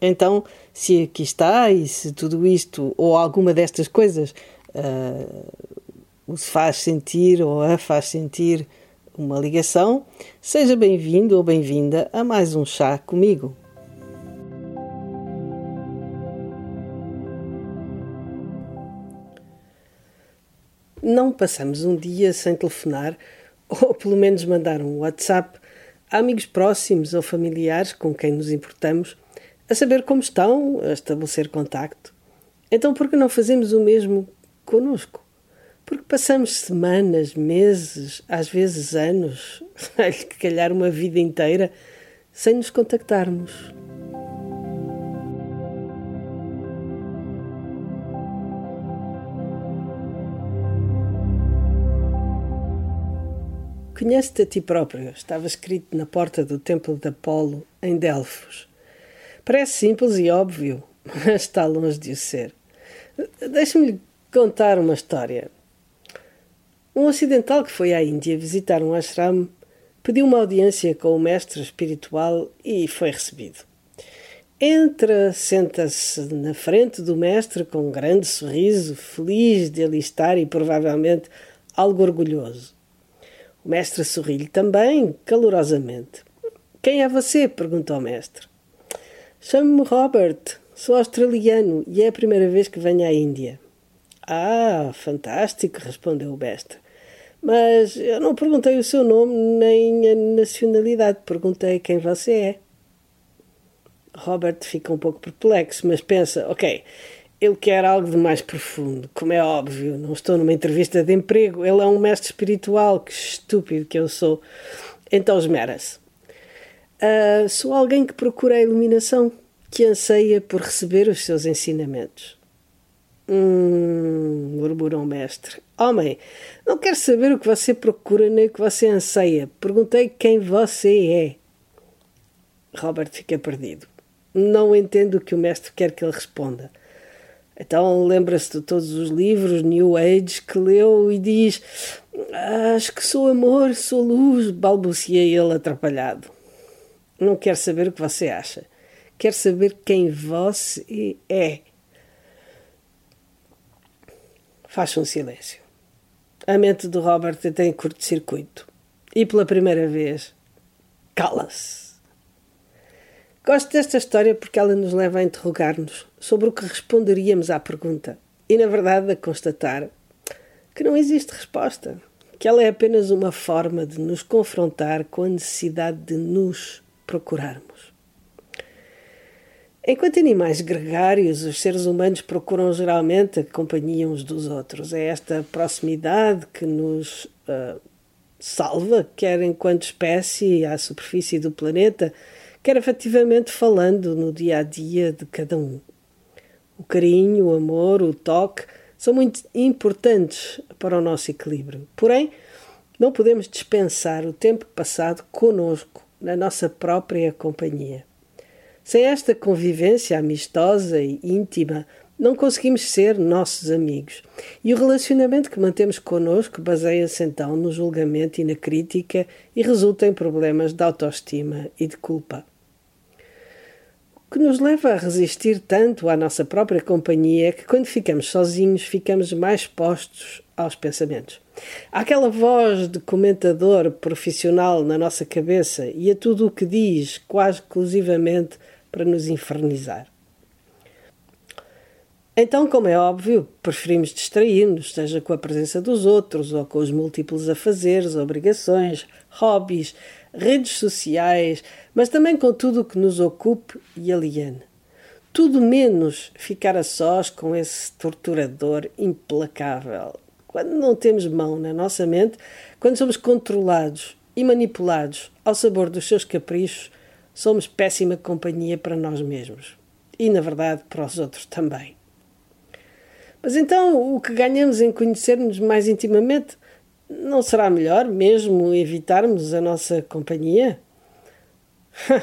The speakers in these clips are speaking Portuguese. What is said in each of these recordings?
Então, se aqui está e se tudo isto ou alguma destas coisas uh, faz sentir ou a faz sentir uma ligação, seja bem-vindo ou bem-vinda a mais um chá comigo. não passamos um dia sem telefonar ou pelo menos mandar um WhatsApp a amigos próximos ou familiares com quem nos importamos a saber como estão, a estabelecer contacto. Então, por que não fazemos o mesmo conosco? Porque passamos semanas, meses, às vezes anos, se calhar uma vida inteira, sem nos contactarmos. Conhece-te a ti próprio, estava escrito na porta do templo de Apolo, em Delfos. Parece simples e óbvio, mas está longe de o ser. Deixe-me contar uma história. Um ocidental que foi à Índia visitar um ashram pediu uma audiência com o mestre espiritual e foi recebido. Entra, senta-se na frente do mestre com um grande sorriso, feliz de ali estar e provavelmente algo orgulhoso. O mestre sorri-lhe também, calorosamente. Quem é você? perguntou o mestre. Chamo-me Robert, sou australiano e é a primeira vez que venho à Índia. Ah, fantástico, respondeu o mestre. Mas eu não perguntei o seu nome nem a nacionalidade, perguntei quem você é. Robert fica um pouco perplexo, mas pensa: ok, ele quer algo de mais profundo, como é óbvio. Não estou numa entrevista de emprego. Ele é um mestre espiritual, que estúpido que eu sou. Então esmera-se. Uh, sou alguém que procura a iluminação, que anseia por receber os seus ensinamentos. Hum, murmurou o mestre. Homem, não quero saber o que você procura nem o que você anseia. Perguntei quem você é. Robert fica perdido. Não entendo o que o mestre quer que ele responda. Então lembra-se de todos os livros New Age que leu e diz: Acho que sou amor, sou luz, balbucia ele atrapalhado. Não quero saber o que você acha. Quero saber quem você é. Faz um silêncio. A mente do Robert tem curto-circuito. E pela primeira vez, cala-se. Gosto desta história porque ela nos leva a interrogar-nos sobre o que responderíamos à pergunta e, na verdade, a constatar que não existe resposta, que ela é apenas uma forma de nos confrontar com a necessidade de nos procurarmos. Enquanto animais gregários, os seres humanos procuram geralmente a companhia uns dos outros. É esta proximidade que nos uh, salva, quer enquanto espécie à superfície do planeta, quer efetivamente falando no dia a dia de cada um. O carinho, o amor, o toque são muito importantes para o nosso equilíbrio. Porém, não podemos dispensar o tempo passado conosco, na nossa própria companhia. Sem esta convivência amistosa e íntima, não conseguimos ser nossos amigos. E o relacionamento que mantemos connosco baseia-se então no julgamento e na crítica e resulta em problemas de autoestima e de culpa que nos leva a resistir tanto à nossa própria companhia que, quando ficamos sozinhos, ficamos mais expostos aos pensamentos. Há aquela voz de comentador profissional na nossa cabeça e a tudo o que diz, quase exclusivamente para nos infernizar. Então, como é óbvio, preferimos distrair-nos, seja com a presença dos outros ou com os múltiplos afazeres, obrigações, hobbies, redes sociais, mas também com tudo o que nos ocupe e aliene. Tudo menos ficar a sós com esse torturador implacável. Quando não temos mão na nossa mente, quando somos controlados e manipulados ao sabor dos seus caprichos, somos péssima companhia para nós mesmos e, na verdade, para os outros também. Mas então o que ganhamos em conhecer-nos mais intimamente não será melhor mesmo evitarmos a nossa companhia?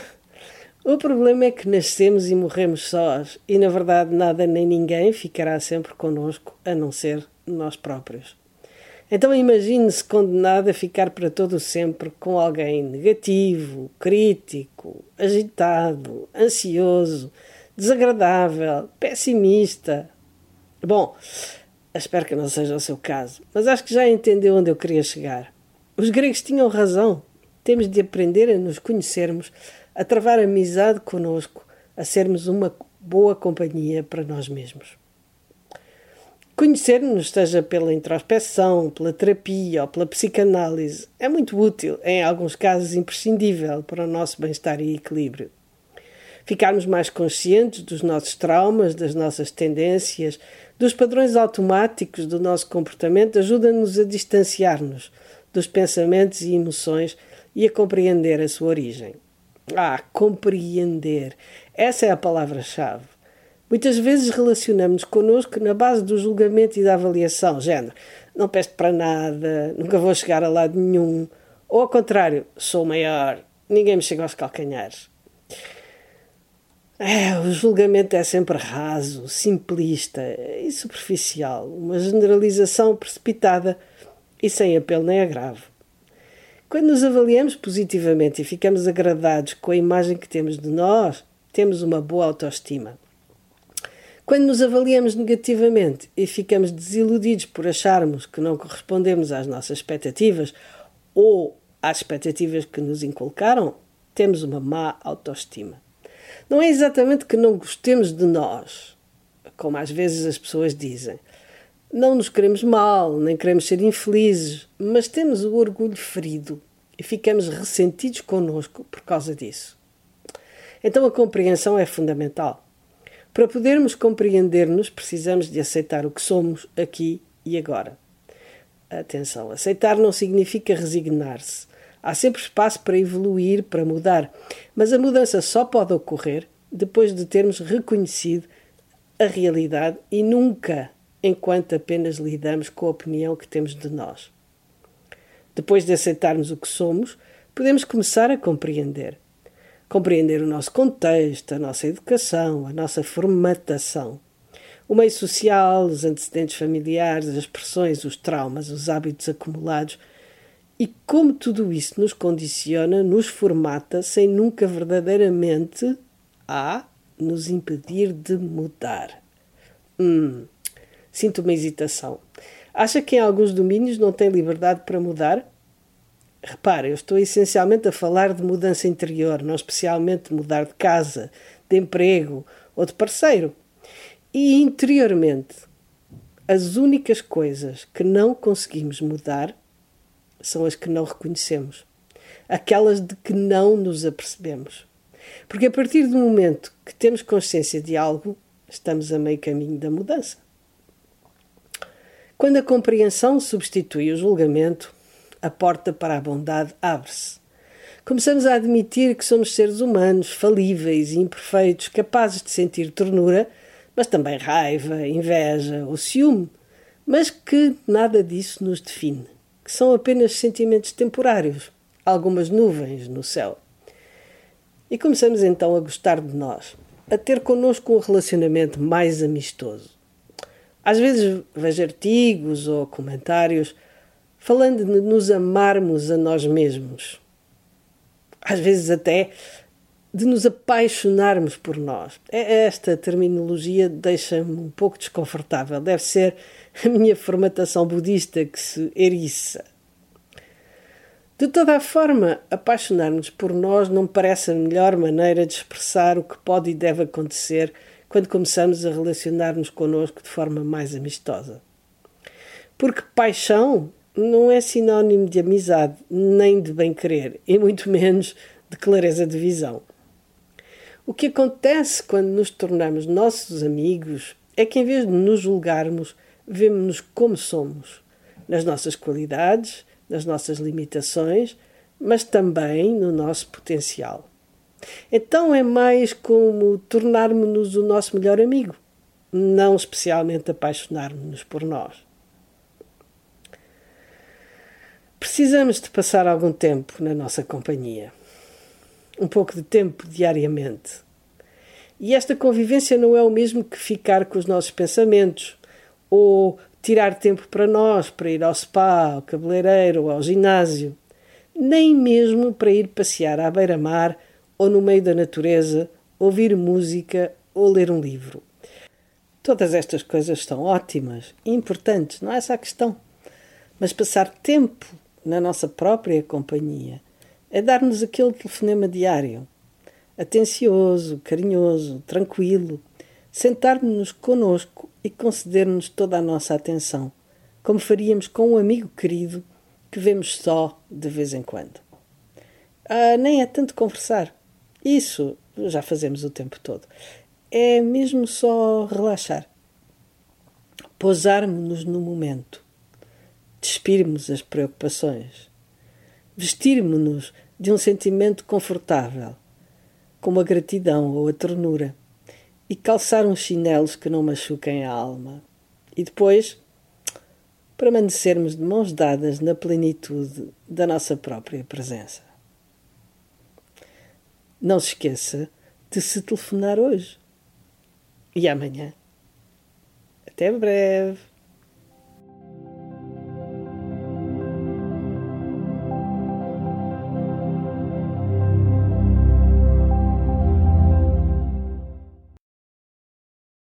o problema é que nascemos e morremos sós e, na verdade, nada nem ninguém ficará sempre conosco a não ser nós próprios. Então imagine-se condenado a ficar para todo sempre com alguém negativo, crítico, agitado, ansioso, desagradável, pessimista. Bom, espero que não seja o seu caso, mas acho que já entendeu onde eu queria chegar. Os gregos tinham razão. Temos de aprender a nos conhecermos, a travar amizade conosco, a sermos uma boa companhia para nós mesmos. Conhecer-nos, seja pela introspeção, pela terapia ou pela psicanálise, é muito útil, em alguns casos imprescindível para o nosso bem-estar e equilíbrio. Ficarmos mais conscientes dos nossos traumas, das nossas tendências, dos padrões automáticos do nosso comportamento ajuda-nos a distanciar-nos dos pensamentos e emoções e a compreender a sua origem. Ah, compreender! Essa é a palavra-chave. Muitas vezes relacionamos connosco na base do julgamento e da avaliação, género, não pesto para nada, nunca vou chegar a lado nenhum, ou ao contrário, sou maior, ninguém me chega aos calcanhares. É, o julgamento é sempre raso, simplista e superficial, uma generalização precipitada e sem apelo nem agravo. Quando nos avaliamos positivamente e ficamos agradados com a imagem que temos de nós, temos uma boa autoestima. Quando nos avaliamos negativamente e ficamos desiludidos por acharmos que não correspondemos às nossas expectativas ou às expectativas que nos inculcaram, temos uma má autoestima. Não é exatamente que não gostemos de nós, como às vezes as pessoas dizem. Não nos queremos mal, nem queremos ser infelizes, mas temos o orgulho ferido e ficamos ressentidos connosco por causa disso. Então a compreensão é fundamental. Para podermos compreender-nos, precisamos de aceitar o que somos aqui e agora. Atenção, aceitar não significa resignar-se. Há sempre espaço para evoluir, para mudar, mas a mudança só pode ocorrer depois de termos reconhecido a realidade e nunca enquanto apenas lidamos com a opinião que temos de nós. Depois de aceitarmos o que somos, podemos começar a compreender. Compreender o nosso contexto, a nossa educação, a nossa formatação, o meio social, os antecedentes familiares, as expressões, os traumas, os hábitos acumulados e como tudo isso nos condiciona, nos formata, sem nunca verdadeiramente a nos impedir de mudar. Hum, sinto uma hesitação. Acha que em alguns domínios não tem liberdade para mudar? Repare, eu estou essencialmente a falar de mudança interior, não especialmente de mudar de casa, de emprego ou de parceiro. E interiormente, as únicas coisas que não conseguimos mudar são as que não reconhecemos, aquelas de que não nos apercebemos. Porque a partir do momento que temos consciência de algo, estamos a meio caminho da mudança. Quando a compreensão substitui o julgamento, a porta para a bondade abre-se. Começamos a admitir que somos seres humanos, falíveis e imperfeitos, capazes de sentir ternura, mas também raiva, inveja ou ciúme, mas que nada disso nos define, que são apenas sentimentos temporários, algumas nuvens no céu. E começamos então a gostar de nós, a ter connosco um relacionamento mais amistoso. Às vezes vejo artigos ou comentários falando de nos amarmos a nós mesmos. Às vezes até de nos apaixonarmos por nós. É, esta terminologia deixa-me um pouco desconfortável. Deve ser a minha formatação budista que se eriça. De toda a forma, apaixonar-nos por nós não parece a melhor maneira de expressar o que pode e deve acontecer quando começamos a relacionar-nos connosco de forma mais amistosa. Porque paixão não é sinónimo de amizade, nem de bem-querer, e muito menos de clareza de visão. O que acontece quando nos tornamos nossos amigos é que, em vez de nos julgarmos, vemos-nos como somos, nas nossas qualidades, nas nossas limitações, mas também no nosso potencial. Então é mais como tornarmos-nos o nosso melhor amigo, não especialmente apaixonar-nos por nós. Precisamos de passar algum tempo na nossa companhia. Um pouco de tempo diariamente. E esta convivência não é o mesmo que ficar com os nossos pensamentos ou tirar tempo para nós, para ir ao spa, ao cabeleireiro ou ao ginásio, nem mesmo para ir passear à beira-mar ou no meio da natureza, ouvir música ou ler um livro. Todas estas coisas são ótimas importantes, não é essa a questão. Mas passar tempo na nossa própria companhia é dar-nos aquele telefonema diário, atencioso, carinhoso, tranquilo, sentar-nos conosco e conceder-nos toda a nossa atenção, como faríamos com um amigo querido que vemos só de vez em quando. Ah, nem é tanto conversar. Isso já fazemos o tempo todo. É mesmo só relaxar. Pousarmos-nos no momento. Despirmos as preocupações. Vestirmos-nos de um sentimento confortável, como a gratidão ou a ternura e calçar uns chinelos que não machuquem a alma. E depois, permanecermos de mãos dadas na plenitude da nossa própria presença. Não se esqueça de se telefonar hoje. E amanhã. Até breve.